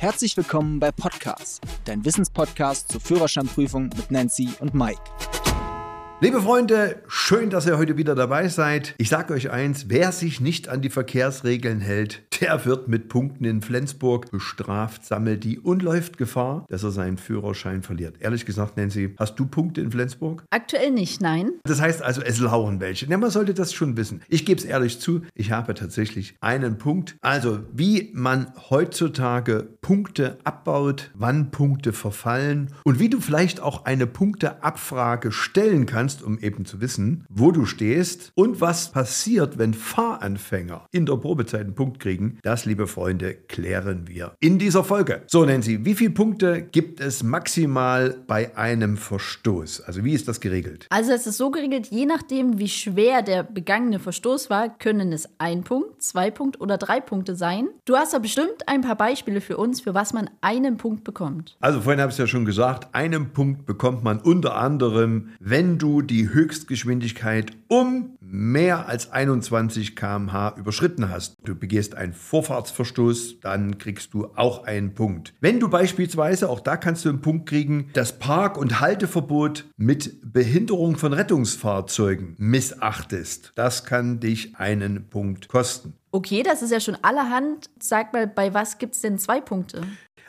Herzlich willkommen bei Podcast, dein Wissenspodcast zur Führerscheinprüfung mit Nancy und Mike. Liebe Freunde, schön, dass ihr heute wieder dabei seid. Ich sage euch eins, wer sich nicht an die Verkehrsregeln hält, der wird mit Punkten in Flensburg bestraft, sammelt die und läuft Gefahr, dass er seinen Führerschein verliert. Ehrlich gesagt, Nancy, hast du Punkte in Flensburg? Aktuell nicht, nein. Das heißt also, es lauern welche. Ja, man sollte das schon wissen. Ich gebe es ehrlich zu, ich habe tatsächlich einen Punkt. Also, wie man heutzutage Punkte abbaut, wann Punkte verfallen und wie du vielleicht auch eine Punkteabfrage stellen kannst, kannst, um eben zu wissen, wo du stehst und was passiert, wenn Fahranfänger in der Probezeit einen Punkt kriegen. Das, liebe Freunde, klären wir in dieser Folge. So, Nancy, wie viele Punkte gibt es maximal bei einem Verstoß? Also wie ist das geregelt? Also es ist so geregelt, je nachdem, wie schwer der begangene Verstoß war, können es ein Punkt, zwei Punkte oder drei Punkte sein. Du hast da bestimmt ein paar Beispiele für uns, für was man einen Punkt bekommt. Also vorhin habe ich es ja schon gesagt, einen Punkt bekommt man unter anderem, wenn du die Höchstgeschwindigkeit um mehr als 21 km/h überschritten hast. Du begehst einen Vorfahrtsverstoß, dann kriegst du auch einen Punkt. Wenn du beispielsweise, auch da kannst du einen Punkt kriegen, das Park- und Halteverbot mit Behinderung von Rettungsfahrzeugen missachtest, das kann dich einen Punkt kosten. Okay, das ist ja schon allerhand. Sag mal, bei was gibt es denn zwei Punkte?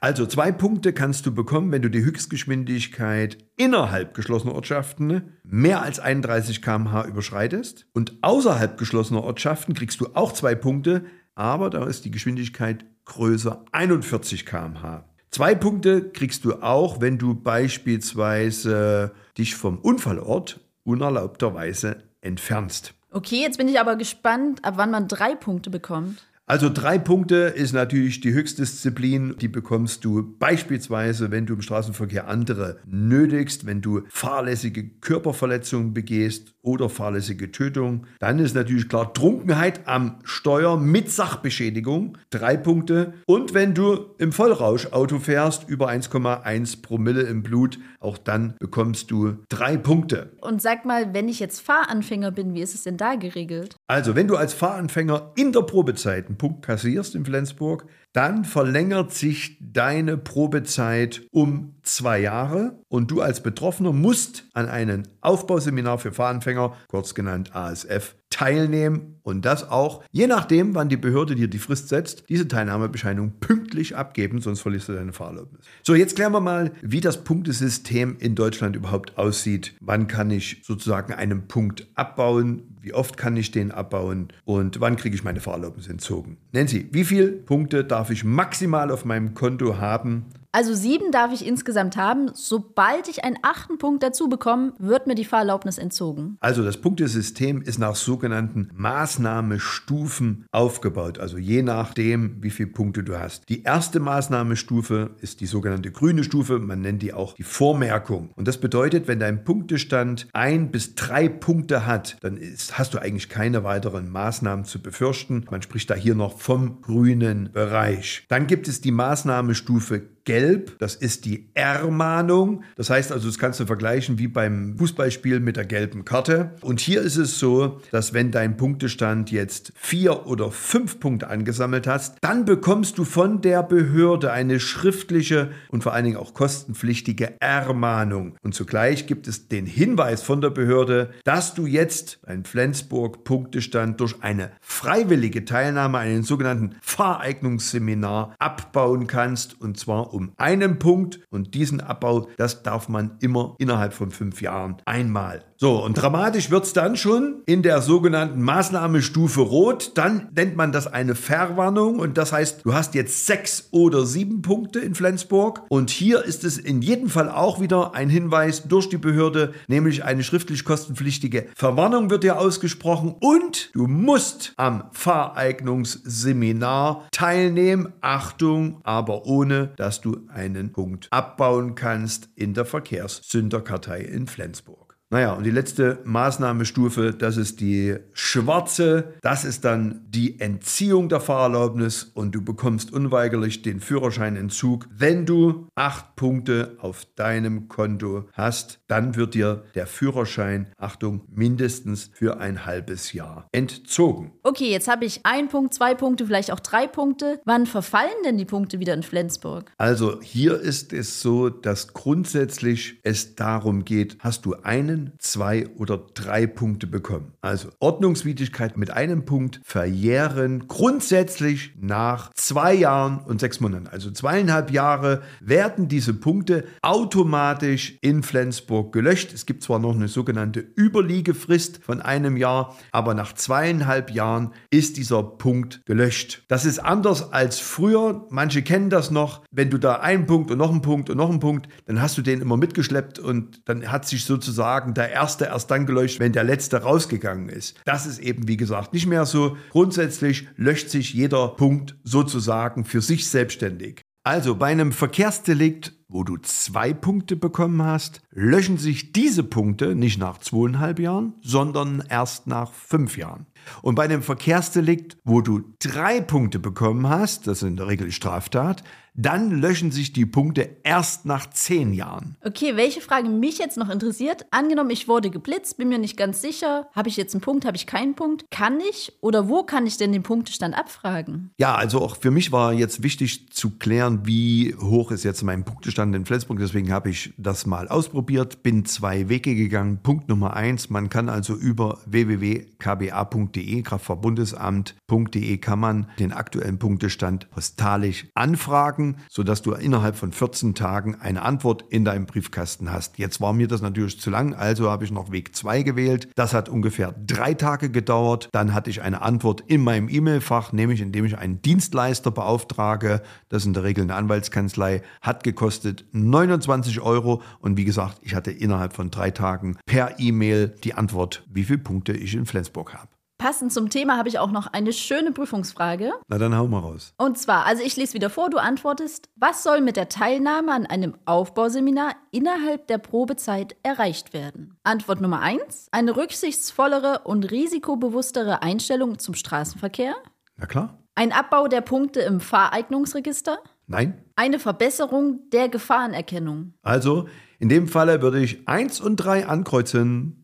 Also zwei Punkte kannst du bekommen, wenn du die Höchstgeschwindigkeit innerhalb geschlossener Ortschaften mehr als 31 km/h überschreitest. Und außerhalb geschlossener Ortschaften kriegst du auch zwei Punkte, aber da ist die Geschwindigkeit größer 41 km/h. Zwei Punkte kriegst du auch, wenn du beispielsweise dich vom Unfallort unerlaubterweise entfernst. Okay, jetzt bin ich aber gespannt, ab wann man drei Punkte bekommt. Also drei Punkte ist natürlich die Höchstdisziplin. Die bekommst du beispielsweise, wenn du im Straßenverkehr andere nötigst, wenn du fahrlässige Körperverletzungen begehst oder fahrlässige Tötung. Dann ist natürlich klar Trunkenheit am Steuer mit Sachbeschädigung. Drei Punkte. Und wenn du im Vollrausch Auto fährst, über 1,1 Promille im Blut, auch dann bekommst du drei Punkte. Und sag mal, wenn ich jetzt Fahranfänger bin, wie ist es denn da geregelt? Also, wenn du als Fahranfänger in der Probezeit einen Punkt kassierst in Flensburg, dann verlängert sich deine Probezeit um zwei Jahre und du als Betroffener musst an einem Aufbauseminar für Fahranfänger, kurz genannt ASF, teilnehmen und das auch, je nachdem, wann die Behörde dir die Frist setzt, diese Teilnahmebescheinigung pünktlich abgeben, sonst verlierst du deine Fahrerlaubnis. So, jetzt klären wir mal, wie das Punktesystem in Deutschland überhaupt aussieht. Wann kann ich sozusagen einen Punkt abbauen? Wie oft kann ich den abbauen? Und wann kriege ich meine Fahrerlaubnis entzogen? Nancy, wie viele Punkte darf ich maximal auf meinem Konto haben, also sieben darf ich insgesamt haben. Sobald ich einen achten Punkt dazu bekomme, wird mir die Fahrerlaubnis entzogen. Also das Punktesystem ist nach sogenannten Maßnahmestufen aufgebaut. Also je nachdem, wie viele Punkte du hast. Die erste Maßnahmestufe ist die sogenannte grüne Stufe. Man nennt die auch die Vormerkung. Und das bedeutet, wenn dein Punktestand ein bis drei Punkte hat, dann ist, hast du eigentlich keine weiteren Maßnahmen zu befürchten. Man spricht da hier noch vom grünen Bereich. Dann gibt es die Maßnahmestufe gelb, das ist die Ermahnung. Das heißt also, das kannst du vergleichen wie beim Fußballspiel mit der gelben Karte. Und hier ist es so, dass wenn dein Punktestand jetzt vier oder fünf Punkte angesammelt hast, dann bekommst du von der Behörde eine schriftliche und vor allen Dingen auch kostenpflichtige Ermahnung. Und zugleich gibt es den Hinweis von der Behörde, dass du jetzt einen Flensburg-Punktestand durch eine freiwillige Teilnahme an einem sogenannten Fahreignungsseminar abbauen kannst und zwar um einen Punkt und diesen Abbau, das darf man immer innerhalb von fünf Jahren einmal. So, und dramatisch wird es dann schon in der sogenannten Maßnahmestufe Rot. Dann nennt man das eine Verwarnung und das heißt, du hast jetzt sechs oder sieben Punkte in Flensburg. Und hier ist es in jedem Fall auch wieder ein Hinweis durch die Behörde, nämlich eine schriftlich kostenpflichtige Verwarnung wird dir ausgesprochen und du musst am Fahreignungsseminar teilnehmen. Achtung, aber ohne, dass du einen Punkt abbauen kannst in der Verkehrssünderkartei in Flensburg. Naja, und die letzte Maßnahmestufe, das ist die schwarze. Das ist dann die Entziehung der Fahrerlaubnis und du bekommst unweigerlich den Führerscheinentzug. Wenn du acht Punkte auf deinem Konto hast, dann wird dir der Führerschein, Achtung, mindestens für ein halbes Jahr entzogen. Okay, jetzt habe ich ein Punkt, zwei Punkte, vielleicht auch drei Punkte. Wann verfallen denn die Punkte wieder in Flensburg? Also hier ist es so, dass grundsätzlich es darum geht, hast du einen zwei oder drei Punkte bekommen. Also Ordnungswidrigkeit mit einem Punkt verjähren grundsätzlich nach zwei Jahren und sechs Monaten. Also zweieinhalb Jahre werden diese Punkte automatisch in Flensburg gelöscht. Es gibt zwar noch eine sogenannte Überliegefrist von einem Jahr, aber nach zweieinhalb Jahren ist dieser Punkt gelöscht. Das ist anders als früher. Manche kennen das noch. Wenn du da einen Punkt und noch einen Punkt und noch einen Punkt, dann hast du den immer mitgeschleppt und dann hat sich sozusagen der erste erst dann gelöscht, wenn der letzte rausgegangen ist. Das ist eben, wie gesagt, nicht mehr so. Grundsätzlich löscht sich jeder Punkt sozusagen für sich selbstständig. Also bei einem Verkehrsdelikt, wo du zwei Punkte bekommen hast, löschen sich diese Punkte nicht nach zweieinhalb Jahren, sondern erst nach fünf Jahren. Und bei einem Verkehrsdelikt, wo du drei Punkte bekommen hast, das ist in der Regel Straftat, dann löschen sich die Punkte erst nach zehn Jahren. Okay, welche Frage mich jetzt noch interessiert? Angenommen, ich wurde geblitzt, bin mir nicht ganz sicher, habe ich jetzt einen Punkt, habe ich keinen Punkt? Kann ich oder wo kann ich denn den Punktestand abfragen? Ja, also auch für mich war jetzt wichtig zu klären, wie hoch ist jetzt mein Punktestand in Flensburg. Deswegen habe ich das mal ausprobiert, bin zwei Wege gegangen. Punkt Nummer eins, man kann also über www.kba.de, Kraftverbundesamt.de, kann man den aktuellen Punktestand postalisch anfragen Fragen, sodass du innerhalb von 14 Tagen eine Antwort in deinem Briefkasten hast. Jetzt war mir das natürlich zu lang, also habe ich noch Weg 2 gewählt. Das hat ungefähr drei Tage gedauert. Dann hatte ich eine Antwort in meinem E-Mail-Fach, nämlich indem ich einen Dienstleister beauftrage. Das ist in der Regel eine Anwaltskanzlei, hat gekostet 29 Euro. Und wie gesagt, ich hatte innerhalb von drei Tagen per E-Mail die Antwort, wie viele Punkte ich in Flensburg habe. Passend zum Thema habe ich auch noch eine schöne Prüfungsfrage. Na dann hau mal raus. Und zwar, also ich lese wieder vor, du antwortest, was soll mit der Teilnahme an einem Aufbauseminar innerhalb der Probezeit erreicht werden? Antwort Nummer 1, eine rücksichtsvollere und risikobewusstere Einstellung zum Straßenverkehr. Na klar. Ein Abbau der Punkte im Fahreignungsregister. Nein. Eine Verbesserung der Gefahrenerkennung. Also, in dem Falle würde ich 1 und 3 ankreuzen.